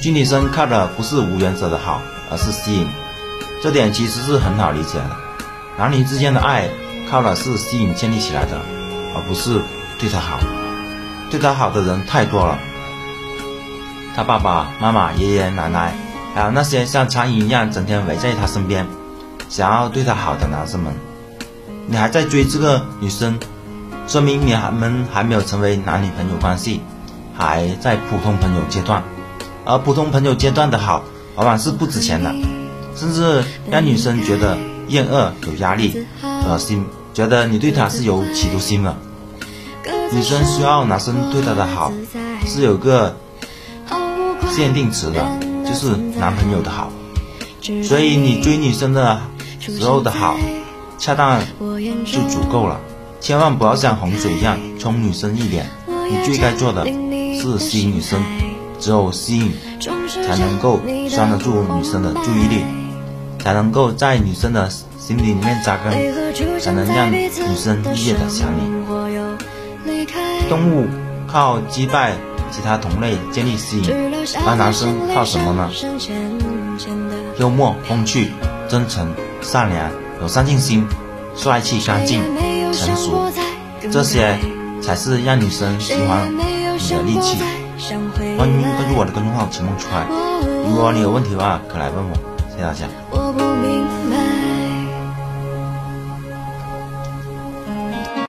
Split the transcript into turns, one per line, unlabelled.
追女生靠的不是无原则的好，而是吸引。这点其实是很好理解的。男女之间的爱靠的是吸引建立起来的，而不是对他好。对他好的人太多了，他爸爸妈妈、爷爷奶奶，还有那些像苍蝇一样整天围在他身边，想要对他好的男生们。你还在追这个女生，说明你们还没有成为男女朋友关系，还在普通朋友阶段。而普通朋友阶段的好，往往是不值钱的，甚至让女生觉得厌恶、有压力、恶心，觉得你对她是有企图心的。女生需要男生对她的好，是有个限定词的，就是男朋友的好。所以你追女生的时候的好。恰当就足够了，千万不要像洪水一样冲女生一脸。你最该做的是吸引女生，只有吸引，才能够拴得住女生的注意力，才能够在女生的心底里面扎根，才能让女生日夜的想你。动物靠击败其他同类建立吸引，而男生靠什么呢？幽默、风趣、真诚、善良。有上进心、帅气、干净、成熟，这些才是让女生喜欢你的利器。欢迎关注我的公众号秦梦川如果你有问题的话可来问我。谢谢大家。